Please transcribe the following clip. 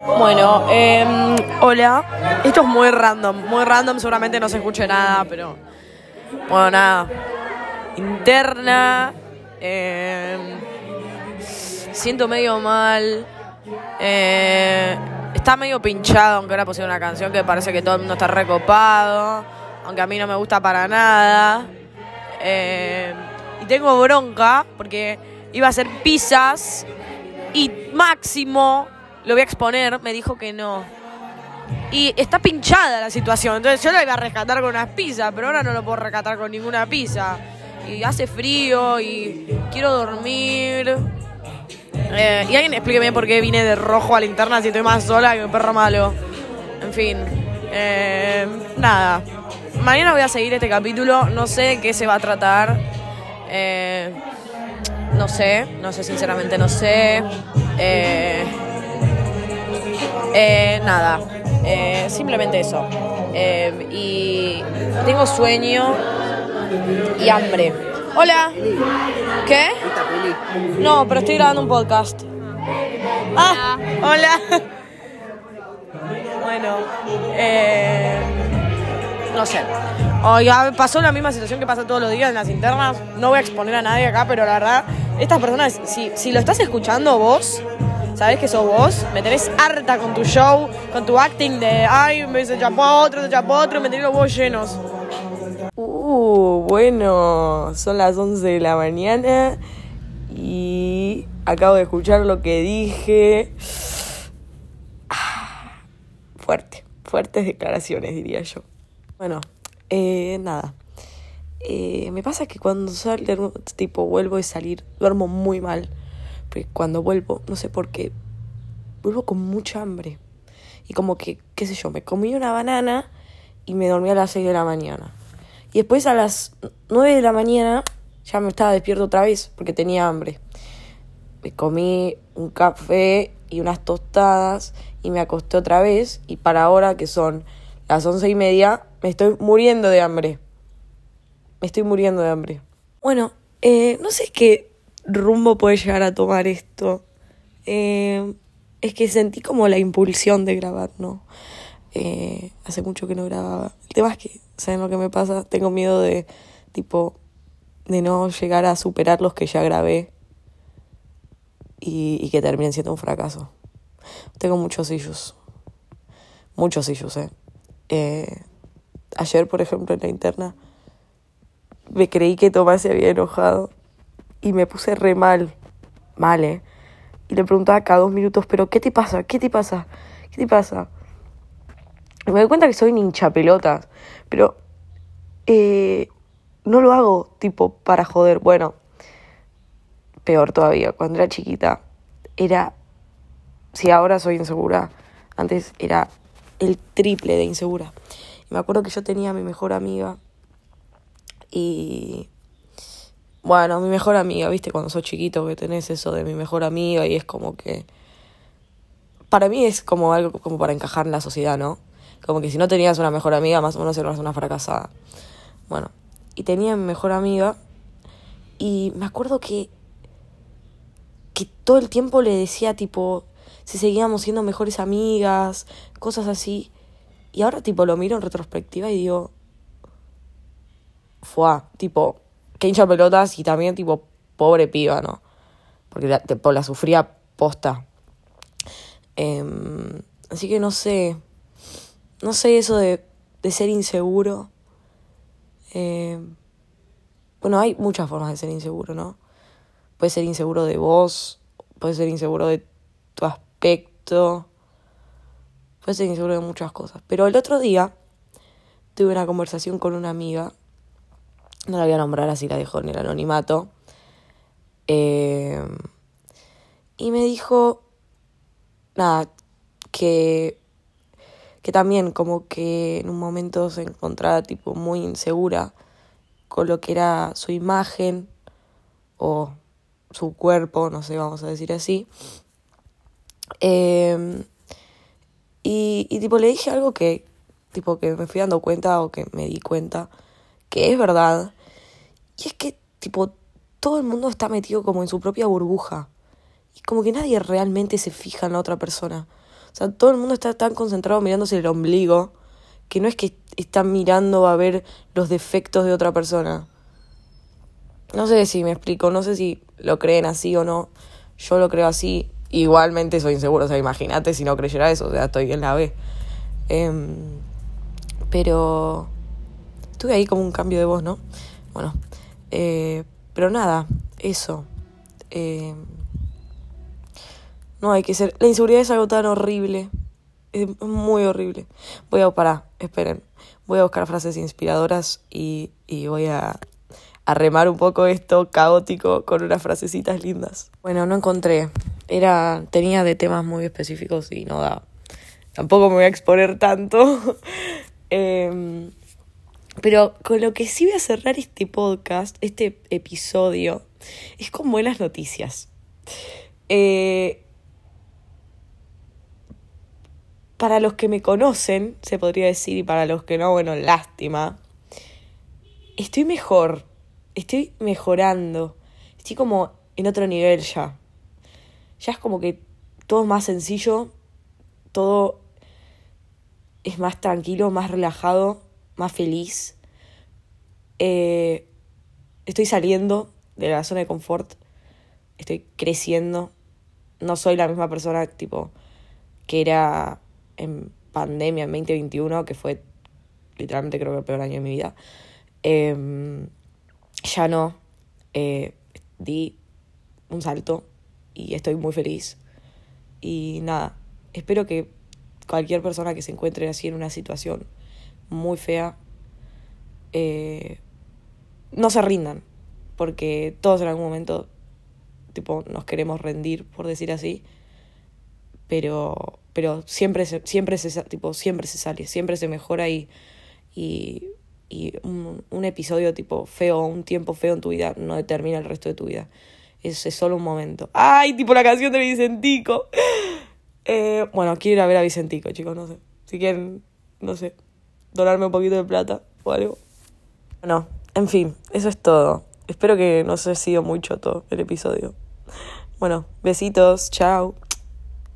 Bueno, em, hola. Esto es muy random, muy random, seguramente no se escuche nada, pero. Bueno, nada. Interna. em, siento medio mal. eh, está medio pinchado, aunque ahora pusieron una canción que parece que todo el mundo está recopado. Aunque a mí no me gusta para nada. Eh, y tengo bronca porque iba a hacer pizzas y Máximo, lo voy a exponer, me dijo que no. Y está pinchada la situación. Entonces yo la iba a rescatar con unas pizzas, pero ahora no lo puedo rescatar con ninguna pizza. Y hace frío y quiero dormir. Eh, y alguien explíqueme por qué vine de rojo a linterna si estoy más sola que un perro malo. En fin. Eh, nada. Mañana voy a seguir este capítulo. No sé qué se va a tratar. Eh, no sé. No sé, sinceramente no sé. Eh, eh, nada. Eh, simplemente eso. Eh, y tengo sueño y hambre. Hola. ¿Qué? No, pero estoy grabando un podcast. Ah, hola. Bueno, eh, no sé. Oiga, pasó la misma situación que pasa todos los días en las internas. No voy a exponer a nadie acá, pero la verdad, estas personas, si, si lo estás escuchando vos, sabés que sos vos, me tenés harta con tu show, con tu acting de, ay, me se chapó otro, se chapó otro, me tenés los huevos llenos. Uh, bueno, son las 11 de la mañana y acabo de escuchar lo que dije. Ah, Fuerte, fuertes declaraciones, diría yo. Bueno, eh, nada. Eh, me pasa que cuando salgo, tipo, vuelvo a salir, duermo muy mal. Cuando vuelvo, no sé por qué, vuelvo con mucha hambre. Y como que, qué sé yo, me comí una banana y me dormí a las 6 de la mañana. Y después a las 9 de la mañana ya me estaba despierto otra vez porque tenía hambre. Me comí un café y unas tostadas y me acosté otra vez. Y para ahora, que son las once y media, me estoy muriendo de hambre. Me estoy muriendo de hambre. Bueno, eh, no sé qué rumbo puede llegar a tomar esto. Eh, es que sentí como la impulsión de grabar, ¿no? Eh, hace mucho que no grababa. El tema es que, ¿saben lo que me pasa? Tengo miedo de, tipo, de no llegar a superar los que ya grabé y, que terminen siendo un fracaso. Tengo muchos issues. Muchos issues, ¿eh? eh ayer, por ejemplo, en la interna, me creí que Tomás se había enojado y me puse re mal. Mal, ¿eh? Y le preguntaba cada dos minutos, ¿pero qué te pasa? ¿Qué te pasa? ¿Qué te pasa? Y me doy cuenta que soy un hincha pelotas, pero eh, no lo hago tipo para joder. Bueno, peor todavía, cuando era chiquita, era, si ahora soy insegura, antes era el triple de insegura. Y me acuerdo que yo tenía a mi mejor amiga y bueno, mi mejor amiga, viste, cuando sos chiquito que tenés eso de mi mejor amiga y es como que para mí es como algo como para encajar en la sociedad, ¿no? Como que si no tenías una mejor amiga, más o menos eras una fracasada. Bueno, y tenía mi mejor amiga y me acuerdo que que todo el tiempo le decía tipo si seguíamos siendo mejores amigas, cosas así. Y ahora tipo lo miro en retrospectiva y digo fue tipo que hincha pelotas y también tipo pobre piba, ¿no? Porque la, la sufría posta. Em, así que no sé, no sé eso de, de ser inseguro. Em, bueno, hay muchas formas de ser inseguro, ¿no? Puedes ser inseguro de vos, puedes ser inseguro de tu aspecto, puedes ser inseguro de muchas cosas. Pero el otro día tuve una conversación con una amiga no la voy a nombrar así, la dejo en el anonimato. Eh, y me dijo, nada, que, que también como que en un momento se encontraba tipo muy insegura con lo que era su imagen o su cuerpo, no sé, vamos a decir así. Eh, y, y tipo le dije algo que tipo que me fui dando cuenta o que me di cuenta que es verdad. Y es que, tipo, todo el mundo está metido como en su propia burbuja. Y como que nadie realmente se fija en la otra persona. O sea, todo el mundo está tan concentrado mirándose el ombligo que no es que están mirando a ver los defectos de otra persona. No sé si me explico, no sé si lo creen así o no. Yo lo creo así. Igualmente soy inseguro, o sea, imagínate si no creyera eso, o sea, estoy en la B. Em, pero tuve ahí como un cambio de voz, ¿no? Bueno, eh, pero nada, eso. Em, no hay que ser. La inseguridad es algo tan horrible. Es muy horrible. Voy a parar, esperen. Voy a buscar frases inspiradoras y, y voy a, a remar un poco esto caótico con unas frasecitas lindas. Bueno, no encontré. Era, tenía de temas muy específicos y no da. Tampoco me voy a exponer tanto. Em, pero con lo que sí voy a cerrar este podcast, este episodio, es con buenas noticias. Eh, para los que me conocen, se podría decir, y para los que no, bueno, lástima. Estoy mejor, estoy mejorando, estoy como en otro nivel ya. Ya es como que todo es más sencillo, todo es más tranquilo, más relajado, más feliz. Eh, estoy saliendo de la zona de confort, estoy creciendo. No soy la misma persona tipo que era en pandemia, en 2021, que fue literalmente creo que el peor año de mi vida, em, ya no. Eh, di un salto y estoy muy feliz. Y nada, espero que cualquier persona que se encuentre así en una situación muy fea, eh, no se rindan, porque todos en algún momento, tipo, nos queremos rendir, por decir así, pero pero siempre se, siempre se, tipo, siempre se sale, siempre se mejora y, y, y un, un, episodio tipo feo, un tiempo feo en tu vida no determina el resto de tu vida. Es, es solo un momento. ¡Ay! Tipo la canción de Vicentico. Eh, bueno, quiero ir a ver a Vicentico, chicos, no sé. Si quieren, no sé, donarme un poquito de plata o algo. Bueno, en fin, eso es todo. Espero que no se haya sido mucho todo el episodio. Bueno, besitos, chao.